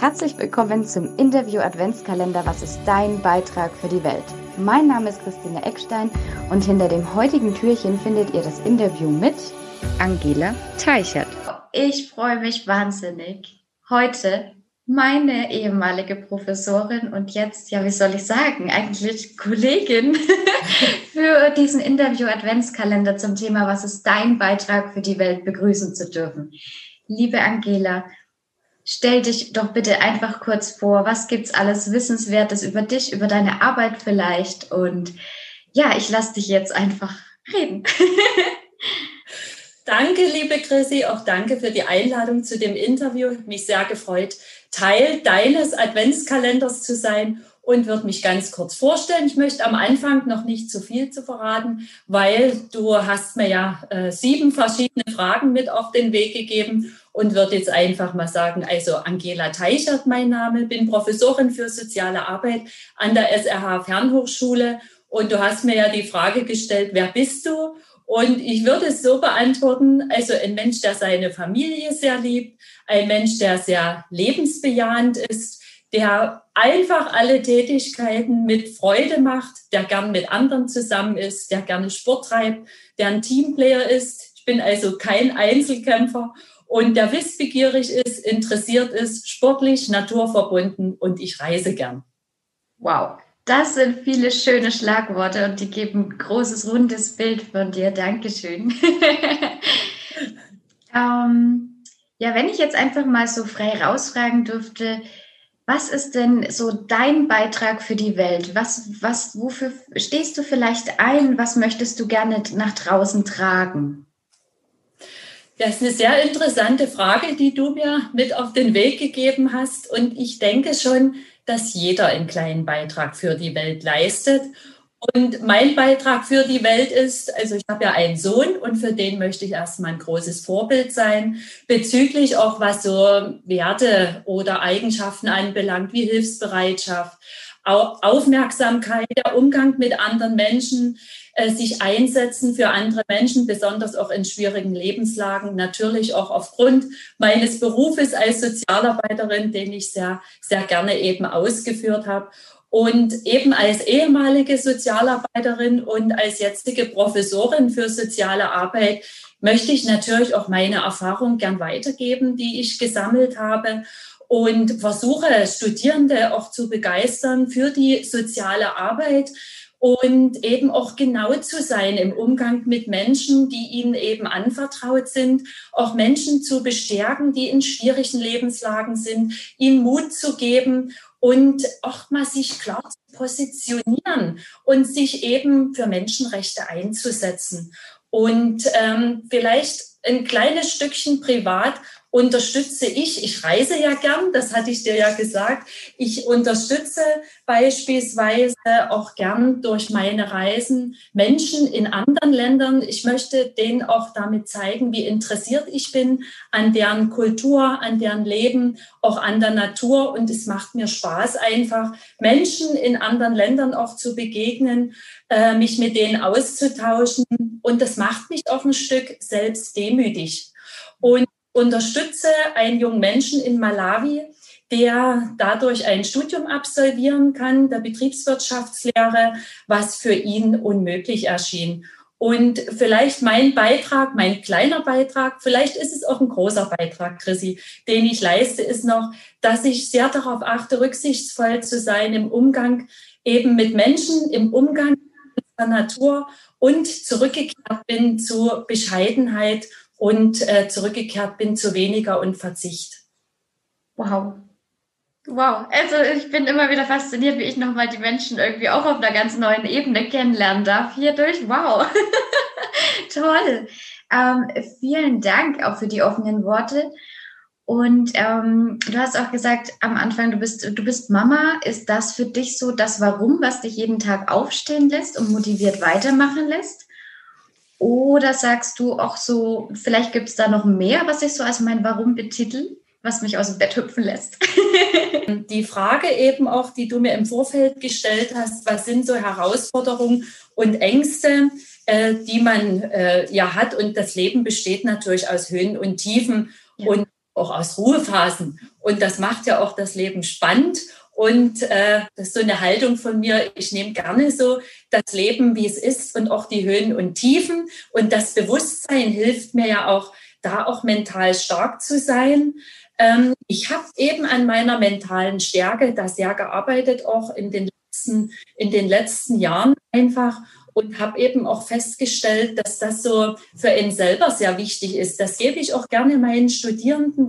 Herzlich willkommen zum Interview Adventskalender Was ist dein Beitrag für die Welt? Mein Name ist Christine Eckstein und hinter dem heutigen Türchen findet ihr das Interview mit Angela Teichert. Ich freue mich wahnsinnig. Heute meine ehemalige Professorin und jetzt, ja, wie soll ich sagen, eigentlich Kollegin für diesen Interview Adventskalender zum Thema Was ist dein Beitrag für die Welt begrüßen zu dürfen. Liebe Angela, Stell dich doch bitte einfach kurz vor, was gibt's alles Wissenswertes über dich, über deine Arbeit vielleicht und ja, ich lasse dich jetzt einfach reden. danke, liebe Chrissy, auch danke für die Einladung zu dem Interview. Mich sehr gefreut, Teil deines Adventskalenders zu sein und würde mich ganz kurz vorstellen. Ich möchte am Anfang noch nicht zu viel zu verraten, weil du hast mir ja äh, sieben verschiedene Fragen mit auf den Weg gegeben und würde jetzt einfach mal sagen, also Angela Teichert mein Name, bin Professorin für soziale Arbeit an der SRH Fernhochschule und du hast mir ja die Frage gestellt, wer bist du? Und ich würde es so beantworten, also ein Mensch, der seine Familie sehr liebt, ein Mensch, der sehr lebensbejahend ist, der einfach alle Tätigkeiten mit Freude macht, der gern mit anderen zusammen ist, der gerne Sport treibt, der ein Teamplayer ist. Ich bin also kein Einzelkämpfer und der wissbegierig ist, interessiert ist, sportlich, naturverbunden und ich reise gern. Wow, das sind viele schöne Schlagworte und die geben ein großes, rundes Bild von dir. Dankeschön. ähm, ja, wenn ich jetzt einfach mal so frei rausfragen dürfte, was ist denn so dein Beitrag für die Welt? Was, was, wofür stehst du vielleicht ein? Was möchtest du gerne nach draußen tragen? Das ist eine sehr interessante Frage, die du mir mit auf den Weg gegeben hast. Und ich denke schon, dass jeder einen kleinen Beitrag für die Welt leistet. Und mein Beitrag für die Welt ist, also ich habe ja einen Sohn und für den möchte ich erstmal ein großes Vorbild sein, bezüglich auch was so Werte oder Eigenschaften anbelangt, wie Hilfsbereitschaft, Aufmerksamkeit, der Umgang mit anderen Menschen, äh, sich einsetzen für andere Menschen, besonders auch in schwierigen Lebenslagen, natürlich auch aufgrund meines Berufes als Sozialarbeiterin, den ich sehr, sehr gerne eben ausgeführt habe. Und eben als ehemalige Sozialarbeiterin und als jetzige Professorin für soziale Arbeit möchte ich natürlich auch meine Erfahrung gern weitergeben, die ich gesammelt habe und versuche Studierende auch zu begeistern für die soziale Arbeit und eben auch genau zu sein im Umgang mit Menschen, die ihnen eben anvertraut sind, auch Menschen zu bestärken, die in schwierigen Lebenslagen sind, ihnen Mut zu geben und auch mal sich klar zu positionieren und sich eben für Menschenrechte einzusetzen. Und ähm, vielleicht ein kleines Stückchen privat unterstütze ich, ich reise ja gern, das hatte ich dir ja gesagt, ich unterstütze beispielsweise auch gern durch meine Reisen Menschen in anderen Ländern. Ich möchte denen auch damit zeigen, wie interessiert ich bin an deren Kultur, an deren Leben, auch an der Natur. Und es macht mir Spaß, einfach Menschen in anderen Ländern auch zu begegnen, äh, mich mit denen auszutauschen. Und das macht mich auch ein Stück selbst demütig. Und unterstütze einen jungen Menschen in Malawi, der dadurch ein Studium absolvieren kann, der Betriebswirtschaftslehre, was für ihn unmöglich erschien. Und vielleicht mein Beitrag, mein kleiner Beitrag, vielleicht ist es auch ein großer Beitrag, Chrissy, den ich leiste, ist noch, dass ich sehr darauf achte, rücksichtsvoll zu sein im Umgang eben mit Menschen, im Umgang mit der Natur und zurückgekehrt bin zu Bescheidenheit und äh, zurückgekehrt bin zu weniger und Verzicht. Wow. Wow, also ich bin immer wieder fasziniert, wie ich nochmal die Menschen irgendwie auch auf einer ganz neuen Ebene kennenlernen darf hierdurch. Wow, toll. Ähm, vielen Dank auch für die offenen Worte. Und ähm, du hast auch gesagt am Anfang, du bist, du bist Mama. Ist das für dich so das Warum, was dich jeden Tag aufstehen lässt und motiviert weitermachen lässt? Oder sagst du auch so, vielleicht gibt es da noch mehr, was ich so als mein Warum betitel, was mich aus dem Bett hüpfen lässt? die Frage eben auch, die du mir im Vorfeld gestellt hast, was sind so Herausforderungen und Ängste, äh, die man äh, ja hat. Und das Leben besteht natürlich aus Höhen und Tiefen ja. und auch aus Ruhephasen. Und das macht ja auch das Leben spannend. Und äh, das ist so eine Haltung von mir. Ich nehme gerne so das Leben, wie es ist und auch die Höhen und Tiefen. Und das Bewusstsein hilft mir ja auch, da auch mental stark zu sein. Ähm, ich habe eben an meiner mentalen Stärke da sehr gearbeitet, auch in den letzten, in den letzten Jahren einfach und habe eben auch festgestellt, dass das so für ihn selber sehr wichtig ist. Das gebe ich auch gerne meinen Studierenden.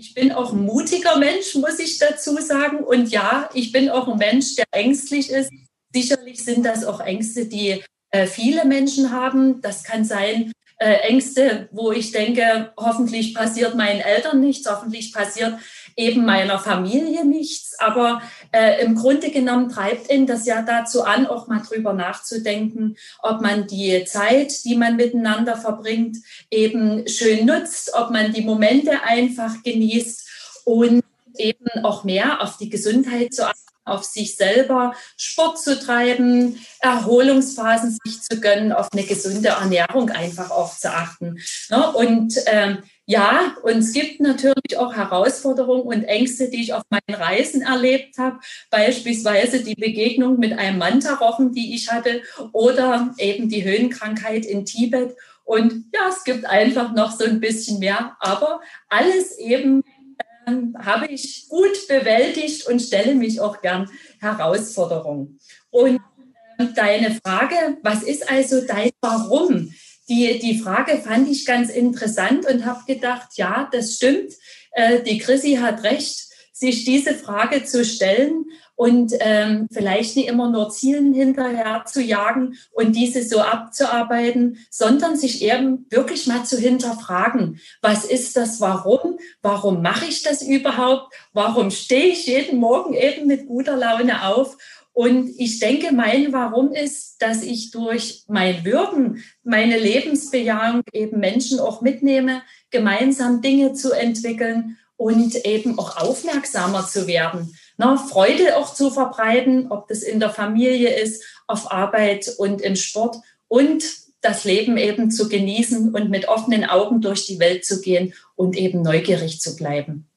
Ich bin auch ein mutiger Mensch, muss ich dazu sagen. Und ja, ich bin auch ein Mensch, der ängstlich ist. Sicherlich sind das auch Ängste, die äh, viele Menschen haben. Das kann sein, äh, Ängste, wo ich denke, hoffentlich passiert meinen Eltern nichts, hoffentlich passiert eben meiner Familie nichts. Aber äh, im Grunde genommen treibt ihn das ja dazu an, auch mal drüber nachzudenken, ob man die Zeit, die man miteinander verbringt, eben schön nutzt, ob man die Momente einfach genießt und eben auch mehr auf die Gesundheit zu achten auf sich selber, Sport zu treiben, Erholungsphasen sich zu gönnen, auf eine gesunde Ernährung einfach auch zu achten. Ne? Und ähm, ja, und es gibt natürlich auch Herausforderungen und Ängste, die ich auf meinen Reisen erlebt habe. Beispielsweise die Begegnung mit einem Mantarochen, die ich hatte, oder eben die Höhenkrankheit in Tibet. Und ja, es gibt einfach noch so ein bisschen mehr, aber alles eben habe ich gut bewältigt und stelle mich auch gern Herausforderungen. Und äh, deine Frage, was ist also dein Warum? die, die Frage fand ich ganz interessant und habe gedacht, ja, das stimmt. Äh, die Chrissy hat recht, sich diese Frage zu stellen und ähm, vielleicht nicht immer nur Zielen hinterher zu jagen und diese so abzuarbeiten, sondern sich eben wirklich mal zu hinterfragen, was ist das Warum? Warum mache ich das überhaupt? Warum stehe ich jeden Morgen eben mit guter Laune auf? Und ich denke, mein Warum ist, dass ich durch mein Wirken, meine Lebensbejahung eben Menschen auch mitnehme, gemeinsam Dinge zu entwickeln und eben auch aufmerksamer zu werden. Na, Freude auch zu verbreiten, ob das in der Familie ist, auf Arbeit und im Sport und das Leben eben zu genießen und mit offenen Augen durch die Welt zu gehen und eben neugierig zu bleiben.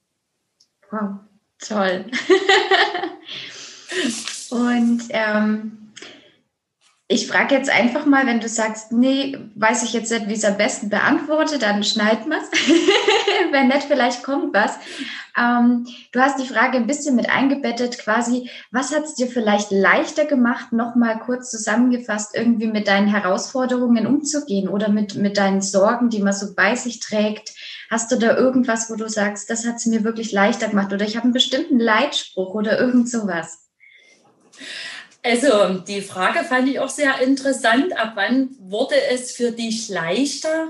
Wow, toll. Und ähm, ich frage jetzt einfach mal, wenn du sagst, nee, weiß ich jetzt nicht, wie es am besten beantworte, dann schneiden wir es. wenn nicht, vielleicht kommt was. Ähm, du hast die Frage ein bisschen mit eingebettet, quasi, was hat es dir vielleicht leichter gemacht, nochmal kurz zusammengefasst, irgendwie mit deinen Herausforderungen umzugehen oder mit, mit deinen Sorgen, die man so bei sich trägt? Hast du da irgendwas, wo du sagst, das hat es mir wirklich leichter gemacht oder ich habe einen bestimmten Leitspruch oder irgend sowas? Also die Frage fand ich auch sehr interessant. Ab wann wurde es für dich leichter?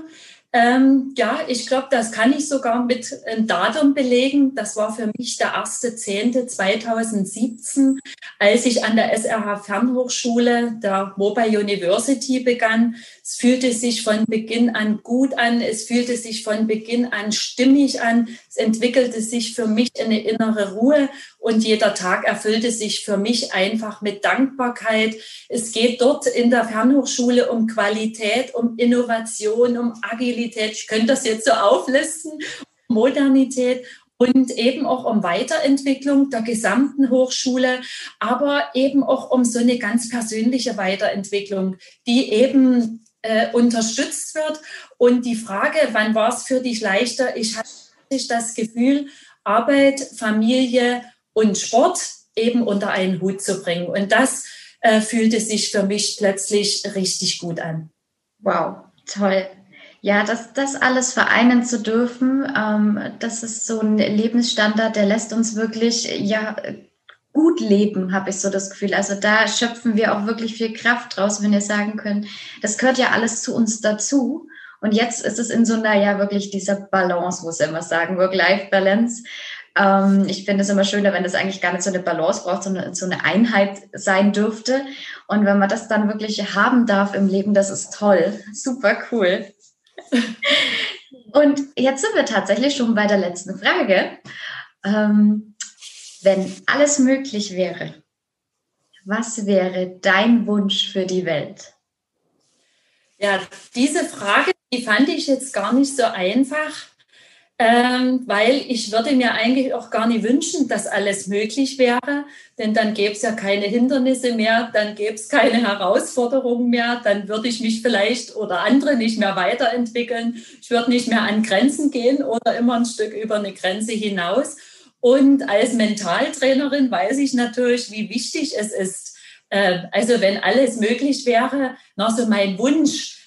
Ähm, ja, ich glaube, das kann ich sogar mit einem Datum belegen. Das war für mich der 1.10.2017, als ich an der SRH Fernhochschule der Mobile University begann. Es fühlte sich von Beginn an gut an. Es fühlte sich von Beginn an stimmig an. Es entwickelte sich für mich eine innere Ruhe und jeder Tag erfüllte sich für mich einfach mit Dankbarkeit. Es geht dort in der Fernhochschule um Qualität, um Innovation, um Agilität. Ich könnte das jetzt so auflisten. Modernität und eben auch um Weiterentwicklung der gesamten Hochschule, aber eben auch um so eine ganz persönliche Weiterentwicklung, die eben äh, unterstützt wird. Und die Frage, wann war es für dich leichter? Ich hatte das Gefühl, Arbeit, Familie und Sport eben unter einen Hut zu bringen. Und das äh, fühlte sich für mich plötzlich richtig gut an. Wow, toll. Ja, das, das alles vereinen zu dürfen, ähm, das ist so ein Lebensstandard, der lässt uns wirklich ja gut leben, habe ich so das Gefühl. Also da schöpfen wir auch wirklich viel Kraft draus, wenn wir sagen können, das gehört ja alles zu uns dazu. Und jetzt ist es in so einer, ja, wirklich dieser Balance, muss ich immer sagen, Work-Life-Balance. Ähm, ich finde es immer schöner, wenn das eigentlich gar nicht so eine Balance braucht, sondern so eine Einheit sein dürfte. Und wenn man das dann wirklich haben darf im Leben, das ist toll. Super cool. Und jetzt sind wir tatsächlich schon bei der letzten Frage. Ähm, wenn alles möglich wäre, was wäre dein Wunsch für die Welt? Ja, diese Frage, die fand ich jetzt gar nicht so einfach. ähm, weil ich würde mir eigentlich auch gar nicht wünschen, dass alles möglich wäre, denn dann gäbe es ja keine Hindernisse mehr, dann gäbe es keine Herausforderungen mehr, dann würde ich mich vielleicht oder andere nicht mehr weiterentwickeln, ich würde nicht mehr an Grenzen gehen oder immer ein Stück über eine Grenze hinaus. Und als Mentaltrainerin weiß ich natürlich, wie wichtig es ist. Äh, also wenn alles möglich wäre, noch so mein Wunsch,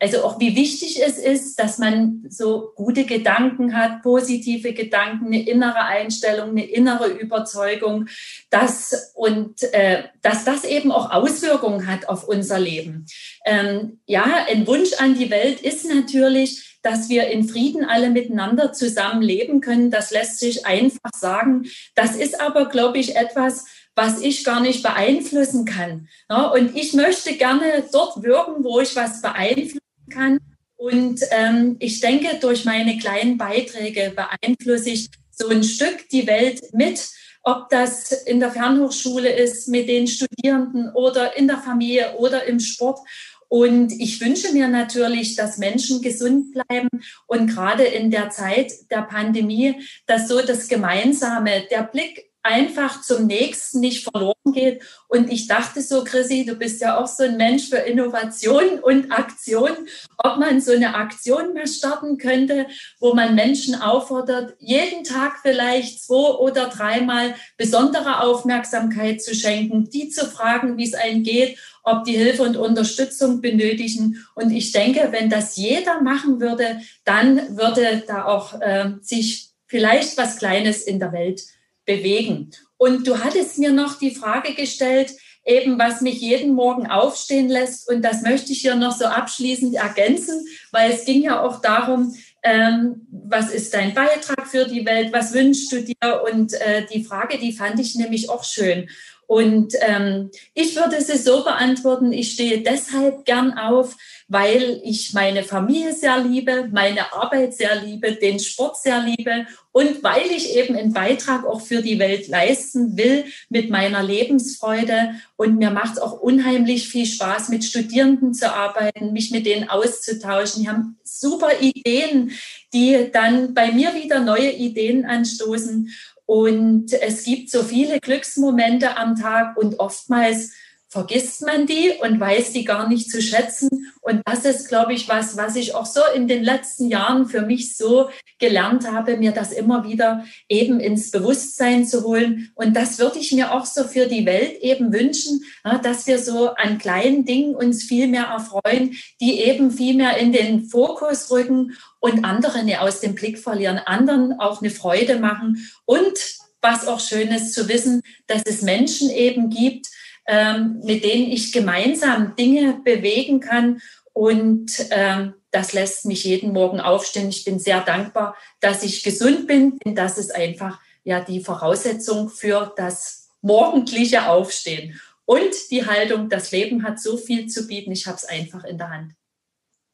also auch wie wichtig es ist, dass man so gute Gedanken hat, positive Gedanken, eine innere Einstellung, eine innere Überzeugung, dass, und äh, dass das eben auch Auswirkungen hat auf unser Leben. Ähm, ja, ein Wunsch an die Welt ist natürlich, dass wir in Frieden alle miteinander zusammenleben können. Das lässt sich einfach sagen. Das ist aber, glaube ich, etwas, was ich gar nicht beeinflussen kann. Ja, und ich möchte gerne dort wirken, wo ich was beeinflussen kann. Und ähm, ich denke, durch meine kleinen Beiträge beeinflusse ich so ein Stück die Welt mit, ob das in der Fernhochschule ist, mit den Studierenden oder in der Familie oder im Sport. Und ich wünsche mir natürlich, dass Menschen gesund bleiben und gerade in der Zeit der Pandemie, dass so das Gemeinsame, der Blick einfach zum nächsten nicht verloren geht. Und ich dachte so, Chrissy, du bist ja auch so ein Mensch für Innovation und Aktion, ob man so eine Aktion mal starten könnte, wo man Menschen auffordert, jeden Tag vielleicht zwei oder dreimal besondere Aufmerksamkeit zu schenken, die zu fragen, wie es einem geht, ob die Hilfe und Unterstützung benötigen. Und ich denke, wenn das jeder machen würde, dann würde da auch äh, sich vielleicht was Kleines in der Welt bewegen. Und du hattest mir noch die Frage gestellt, eben was mich jeden Morgen aufstehen lässt. Und das möchte ich hier noch so abschließend ergänzen, weil es ging ja auch darum, ähm, was ist dein Beitrag für die Welt, was wünschst du dir? Und äh, die Frage, die fand ich nämlich auch schön. Und ähm, ich würde sie so beantworten, ich stehe deshalb gern auf, weil ich meine Familie sehr liebe, meine Arbeit sehr liebe, den Sport sehr liebe und weil ich eben einen Beitrag auch für die Welt leisten will mit meiner Lebensfreude. Und mir macht es auch unheimlich viel Spaß, mit Studierenden zu arbeiten, mich mit denen auszutauschen. Die haben super Ideen, die dann bei mir wieder neue Ideen anstoßen. Und es gibt so viele Glücksmomente am Tag und oftmals vergisst man die und weiß die gar nicht zu schätzen. Und das ist, glaube ich, was, was ich auch so in den letzten Jahren für mich so gelernt habe, mir das immer wieder eben ins Bewusstsein zu holen. Und das würde ich mir auch so für die Welt eben wünschen, dass wir so an kleinen Dingen uns viel mehr erfreuen, die eben viel mehr in den Fokus rücken und andere aus dem Blick verlieren, anderen auch eine Freude machen und was auch schön ist zu wissen, dass es Menschen eben gibt, ähm, mit denen ich gemeinsam Dinge bewegen kann. Und ähm, das lässt mich jeden Morgen aufstehen. Ich bin sehr dankbar, dass ich gesund bin, denn das ist einfach ja die Voraussetzung für das morgendliche Aufstehen. Und die Haltung, das Leben hat so viel zu bieten, ich habe es einfach in der Hand.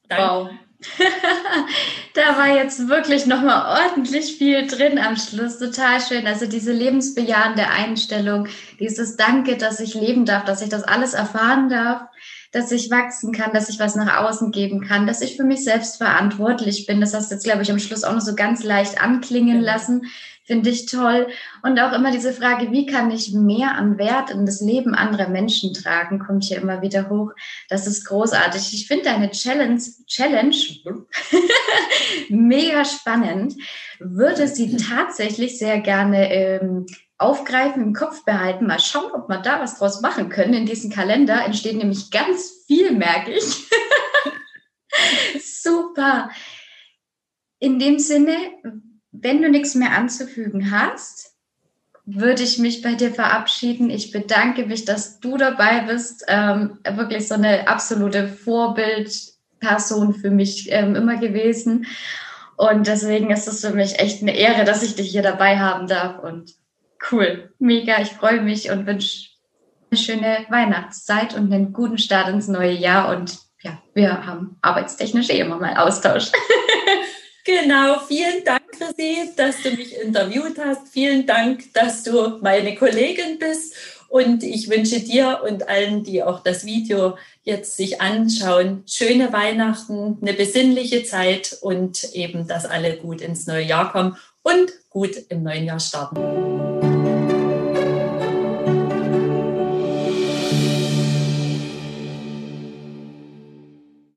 Danke. Wow. da war jetzt wirklich nochmal ordentlich viel drin am Schluss. Total schön. Also diese lebensbejahende Einstellung, dieses Danke, dass ich leben darf, dass ich das alles erfahren darf, dass ich wachsen kann, dass ich was nach außen geben kann, dass ich für mich selbst verantwortlich bin. Das hast du jetzt, glaube ich, am Schluss auch noch so ganz leicht anklingen lassen finde ich toll. Und auch immer diese Frage, wie kann ich mehr an Wert in das Leben anderer Menschen tragen, kommt hier immer wieder hoch. Das ist großartig. Ich finde deine Challenge, Challenge mega spannend. Würde sie tatsächlich sehr gerne ähm, aufgreifen, im Kopf behalten, mal schauen, ob wir da was draus machen können. In diesem Kalender entsteht nämlich ganz viel, merke ich. Super. In dem Sinne, wenn du nichts mehr anzufügen hast, würde ich mich bei dir verabschieden. Ich bedanke mich, dass du dabei bist. Ähm, wirklich so eine absolute Vorbildperson für mich ähm, immer gewesen. Und deswegen ist es für mich echt eine Ehre, dass ich dich hier dabei haben darf. Und cool, mega. Ich freue mich und wünsche eine schöne Weihnachtszeit und einen guten Start ins neue Jahr. Und ja, wir haben arbeitstechnisch eh immer mal Austausch. Genau, vielen Dank, Chrissy, dass du mich interviewt hast. Vielen Dank, dass du meine Kollegin bist. Und ich wünsche dir und allen, die auch das Video jetzt sich anschauen, schöne Weihnachten, eine besinnliche Zeit und eben, dass alle gut ins neue Jahr kommen und gut im neuen Jahr starten.